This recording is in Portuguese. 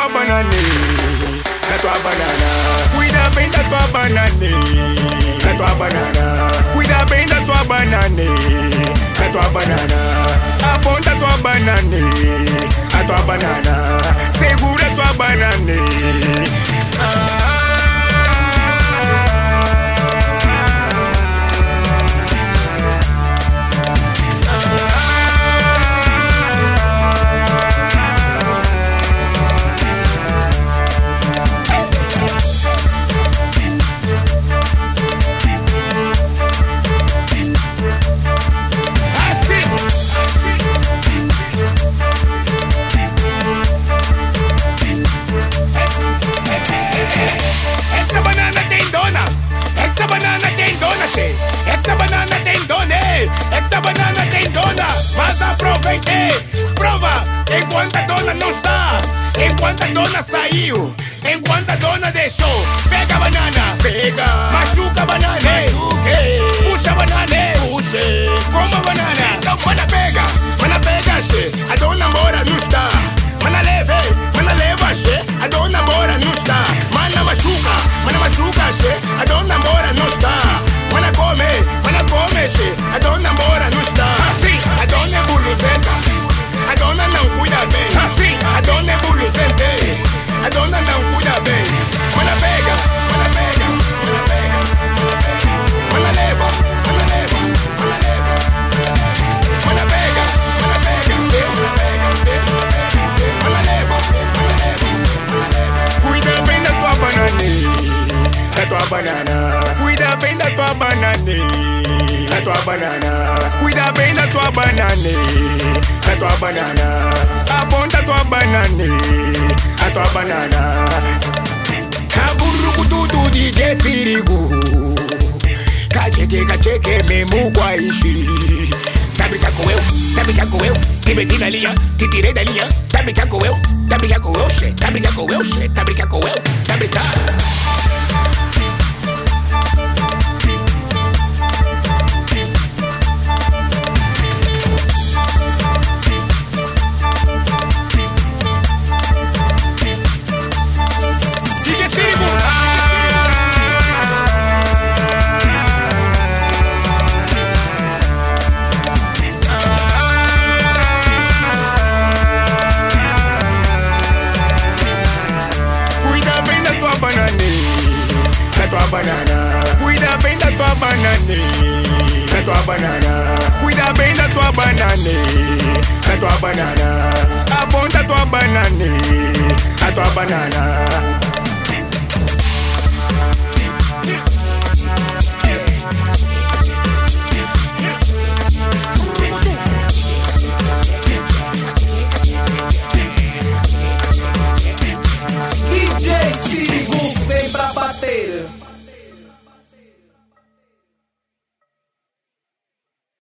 da tua banana. Cuida bem da tua banana, da tua banana. Cuida bem da tua banana, da tua banana. Aponta tua banana, a tua banana. Segura tua banana. Essa banana tem dona, essa banana tem dona. Mas aproveitei, prova, enquanto a dona não está, enquanto a dona saiu, enquanto a dona deixou. Pega a banana, pega, machuca a banana, banana. Cuida bem da tua banana, da tua banana. Cuida bem da tua banana, da tua banana. Aponta tua banana, a tua banana. Kaburu tudo DJ Sirigu. Cacheke, cacheke, mesmo guaixi. Tá brincar com eu? Tá brincar com eu? Te meti na linha, te tirei da linha. Tá brincar com eu? Tá brincar com eu, che? Tá brincar com eu? Tá brincar com eu? Tá brincar? Banana, da tua banana. Cuida bem da tua banana, da tua banana. Aponta tua banana, a tua banana.